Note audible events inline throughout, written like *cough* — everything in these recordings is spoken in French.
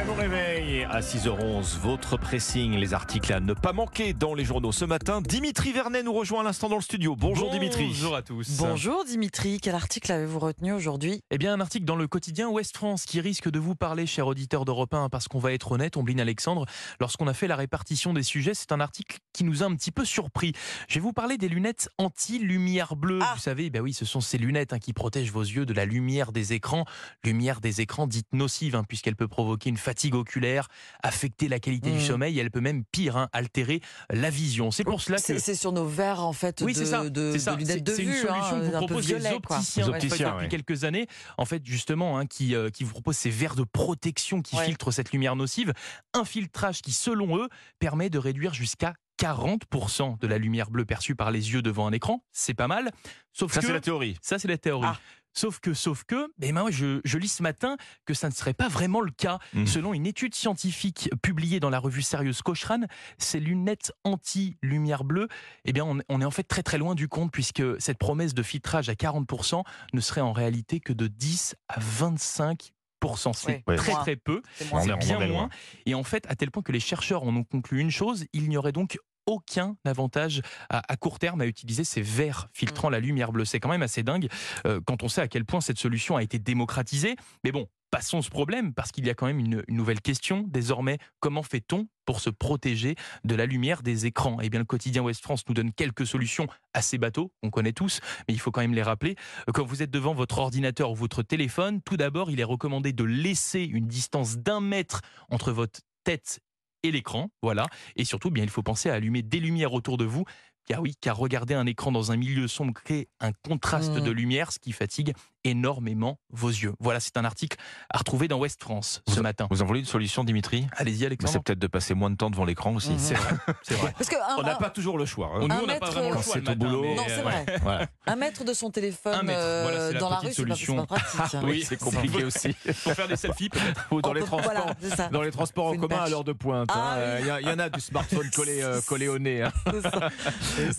Très bon réveil à 6h11. Votre pressing, les articles à ne pas manquer dans les journaux ce matin. Dimitri Vernet nous rejoint à l'instant dans le studio. Bonjour, Dimitri. Bonjour à tous. Bonjour Dimitri, quel article avez-vous retenu aujourd'hui? Eh bien un article dans le quotidien Ouest France qui risque de vous parler, cher auditeur d'Europe 1, parce qu'on va être honnête, Ombline Alexandre, lorsqu'on a fait la répartition des sujets, c'est un article qui nous a un petit peu surpris. Je vais vous parler des lunettes anti-lumière bleue. Ah. Vous savez, ben oui, ce sont ces lunettes hein, qui protègent vos yeux de la lumière des écrans, lumière des écrans dite nocive, hein, puisqu'elle peut provoquer une fatigue oculaire, affecter la qualité du Mmh. sommeil, et elle peut même pire, hein, altérer la vision. C'est pour cela que C'est sur nos verres en fait oui, de, c'est ça. de- c'est ça. de C'est- de c'est vue, une solution hein, que vous un peu proposent violet, les opticiens, Les en fait, opticiens, depuis quelques années. En fait, justement, hein, qui, euh, qui vous proposent ces verres de protection qui Ouais. filtrent cette lumière nocive. Un filtrage qui, selon eux, permet de réduire jusqu'à 40% de la lumière bleue perçue par les yeux devant un écran. C'est pas mal. Sauf Ça, que c'est la théorie. ça, c'est la théorie. Ah. Sauf que, sauf que, ben moi, je, je lis ce matin que ça ne serait pas vraiment le cas. Mhm. Selon une étude scientifique publiée dans la revue sérieuse Cochrane, ces lunettes anti-lumière bleue, eh bien, on, on est en fait très très loin du compte puisque cette promesse de filtrage à 40% ne serait en réalité que de 10 à 25% c'est Ouais. très très peu. C'est bien moins. Et en fait, à tel point que les chercheurs en ont conclu une chose, il n'y aurait donc aucun avantage à, à court terme à utiliser ces verres filtrant la lumière bleue. C'est quand même assez dingue euh, quand on sait à quel point cette solution a été démocratisée. Mais bon, passons ce problème parce qu'il y a quand même une, une nouvelle question. Désormais, comment fait-on pour se protéger de la lumière des écrans? Eh bien, le quotidien Ouest France nous donne quelques solutions assez bateaux, on connaît tous, mais il faut quand même les rappeler. Quand vous êtes devant votre ordinateur ou votre téléphone, tout d'abord, il est recommandé de laisser une distance d'un mètre entre votre tête et l'écran, voilà. Et surtout, bien, il faut penser à allumer des lumières autour de vous. Car oui, car regarder un écran dans un milieu sombre crée un contraste Mhm. de lumière, ce qui fatigue énormément vos yeux. Voilà, c'est un article à retrouver dans Ouest France ce Vous- matin. Vous en voulez une solution, Dimitri? Allez-y, Mais Alexandre. C'est peut-être de passer moins de temps devant l'écran aussi. Mhm. C'est vrai, *laughs* c'est vrai. Parce que un, On n'a pas toujours le choix. hein. Nous, Un on n'a pas mètre, vraiment le choix c'est le au matin, boulot. mais, non, c'est vrai. Voilà. Un mètre de son téléphone Un mètre, euh, voilà, la dans la rue, c'est pas- solution. c'est pas pratique. hein. Oui, c'est compliqué aussi. *laughs* Pour faire des selfies, peut-être. Ou dans On les peut- transports. Voilà. Dans les transports en commun à l'heure de pointe. Ah hein. Il y, en a du smartphone *laughs* collé, euh, collé au nez. hein.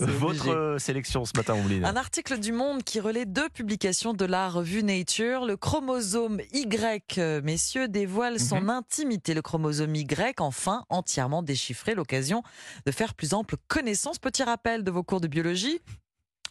Votre euh, sélection ce matin, Ombline. Un article du Monde qui relaie deux publications de la revue Nature. Le chromosome Y, euh, messieurs, dévoile son Mhm. intimité. Le chromosome Y, enfin, entièrement déchiffré, l'occasion de faire plus ample connaissance. Petit rappel de vos cours de biologie.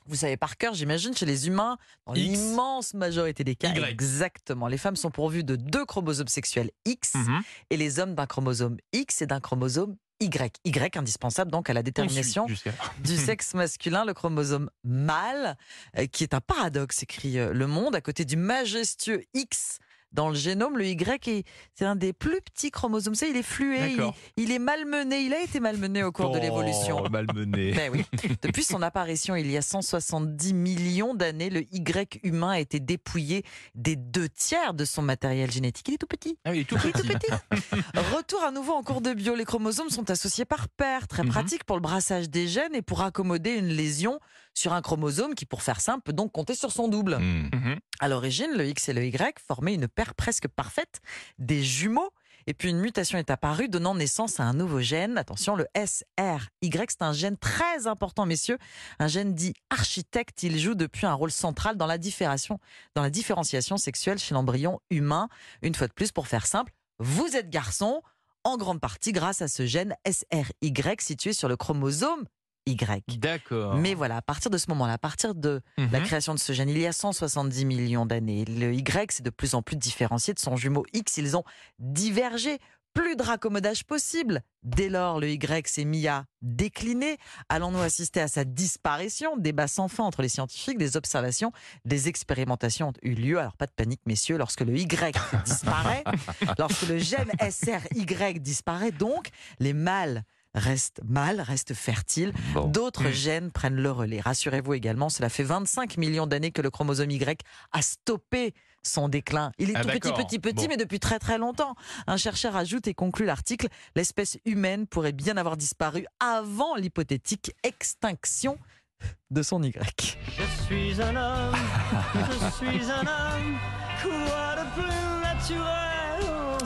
Vous savez par cœur, j'imagine, chez les humains, dans l'immense majorité des cas. Y. Exactement. Les femmes sont pourvues de deux chromosomes sexuels X Mhm. et les hommes d'un chromosome X et d'un chromosome Y. Y indispensable donc à la détermination *laughs* du sexe masculin, le chromosome mâle, euh, qui est un paradoxe, écrit euh, Le Monde, à côté du majestueux X dans le génome, le Y est c'est un des plus petits chromosomes. Il est flué, il, est malmené, il a été malmené au cours de l'évolution. Oh, *laughs* malmené. Ben oui. Depuis son apparition il y a 170 millions d'années, le Y humain a été dépouillé des deux tiers de son matériel génétique. Il est tout petit. Ah oui, il est tout Il est tout petit. petit. *laughs* Retour à nouveau en cours de bio. Les chromosomes sont associés par paire, très Mhm. pratique pour le brassage des gènes et pour accommoder une lésion sur un chromosome qui, pour faire simple, peut donc compter sur son double. Hmm. Mhm. À l'origine, le X et le Y formaient une paire presque parfaite des jumeaux. Et puis une mutation est apparue, donnant naissance à un nouveau gène. Attention, le SRY, c'est un gène très important, messieurs. Un gène dit architecte. Il joue depuis un rôle central dans la, différenciation, dans la différenciation sexuelle chez l'embryon humain. Une fois de plus, pour faire simple, vous êtes garçon, en grande partie grâce à ce gène SRY situé sur le chromosome Y. D'accord. Mais voilà, à partir de ce moment-là, à partir de la Mhm. création de ce gène, il y a 170 millions d'années, le Y s'est de plus en plus différencié de son jumeau X. Ils ont divergé. Plus de raccommodage possible. Dès lors, le Y s'est mis à décliner. Allons-nous assister à sa disparition? Débat sans fin entre les scientifiques, des observations, des expérimentations ont eu lieu. Alors pas de panique, messieurs, lorsque le Y disparaît, *laughs* lorsque le gène SRY disparaît, donc les mâles restent mâles, restent fertiles. Bon. D'autres Mm. gènes prennent le relais. Rassurez-vous également, cela fait 25 millions d'années que le chromosome Y a stoppé son déclin. Il est Ah, tout petit, petit, petit, Bon. mais depuis très très longtemps. Un chercheur ajoute et conclut l'article, l'espèce humaine pourrait bien avoir disparu avant l'hypothétique extinction de son Y. Je suis un homme, je suis un homme, quoi de plus naturel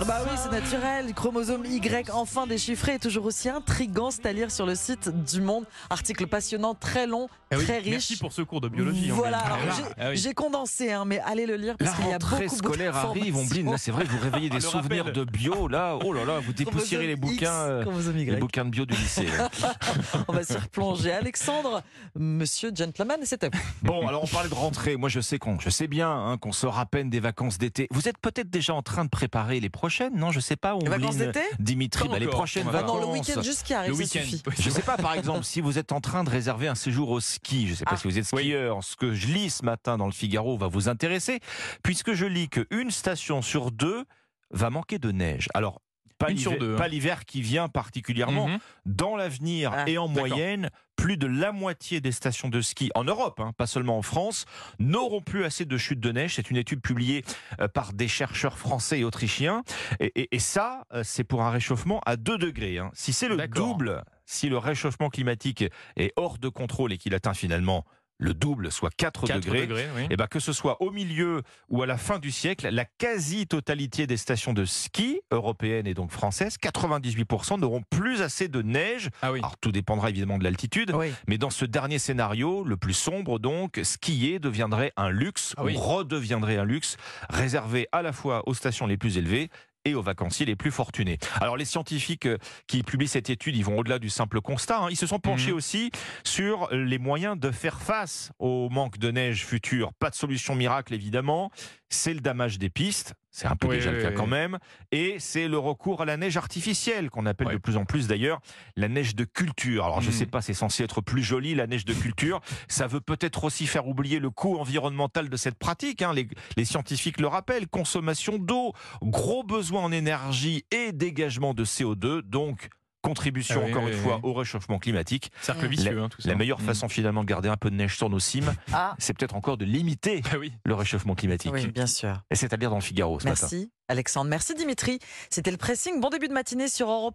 Bah oui, c'est naturel. Chromosome Y enfin déchiffré et toujours aussi intrigant, c'est à lire sur le site du Monde. Article passionnant, très long, Ah oui, très riche. Merci pour ce cours de biologie. Voilà, Ambline. alors, Ah, j'ai- ah condensé, hein, mais allez le lire parce La qu'il y a rentrée beaucoup scolaire arrive, Ombline. Là, c'est vrai, vous réveillez des *laughs* souvenirs rappel. de bio. Là, oh là là, vous dépoussiérez les bouquins, euh, les bouquins de bio du lycée. *laughs* On va s'y replonger. Alexandre, monsieur gentleman, c'est à vous. Bon, alors on parlait de rentrée. Moi, je sais qu'on, je sais bien hein, qu'on sort à peine des vacances d'été. Vous êtes peut-être déjà en train de préparer les prochaines, non? Je sais pas. Les vacances d'été? Dimitri, bah, les prochaines On va Ah non, le vacances. week-end juste qui arrive, Le ça week-end. suffit. Je sais pas, par exemple, si vous êtes en train de réserver un séjour au ski, je sais pas Ah. si vous êtes skieur, ce que je lis ce matin dans le Figaro va vous intéresser, puisque je lis qu'une station sur deux va manquer de neige. Alors, pas l'hiver- hein. l'hiver qui vient particulièrement, Mhm. dans l'avenir Ah, et en moyenne, plus de la moitié des stations de ski en Europe, hein, pas seulement en France, n'auront plus assez de chutes de neige. C'est une étude publiée euh, par des chercheurs français et autrichiens. Et, et- et ça, euh, c'est pour un réchauffement à 2 degrés. hein. Si c'est le double, si le réchauffement climatique est hors de contrôle et qu'il atteint finalement le double, soit 4, 4 degrés, degrés, oui. eh ben, que ce soit au milieu ou à la fin du siècle, la quasi-totalité des stations de ski européennes et donc françaises, 98% n'auront plus assez de neige. Ah oui. Alors tout dépendra évidemment de l'altitude, Oui. mais dans ce dernier scénario, le plus sombre donc, skier deviendrait un luxe, Ah ou redeviendrait un luxe, réservé à la fois aux stations les plus élevées et aux vacanciers les plus fortunés. Alors les scientifiques euh, qui publient cette étude, ils vont au-delà du simple constat. hein. Ils se sont penchés Mhm. aussi sur les moyens de faire face au manque de neige futur. Pas de solution miracle évidemment. C'est le damage des pistes. C'est un peu Oui, déjà oui, le cas oui. quand même. Et c'est le recours à la neige artificielle qu'on appelle de plus en plus d'ailleurs la neige de culture. Alors je Mhm. sais pas, c'est censé être plus joli la neige de culture. *laughs* Ça veut peut-être aussi faire oublier le coût environnemental de cette pratique. hein. Les, les scientifiques le rappellent. Consommation d'eau, gros besoin en énergie et dégagement de CO2. Donc contribution Ah oui, encore oui, une oui, fois au réchauffement climatique. Cercle vicieux, hein, tout ça. La meilleure Mhm. façon finalement de garder un peu de neige sur nos cimes, Ah, c'est peut-être encore de limiter Ah oui. le réchauffement climatique. oui, bien sûr. Et c'est à lire dans le Figaro ce matin. Merci Alexandre. Merci Dimitri. C'était le pressing. Bon début de matinée sur Europe 1.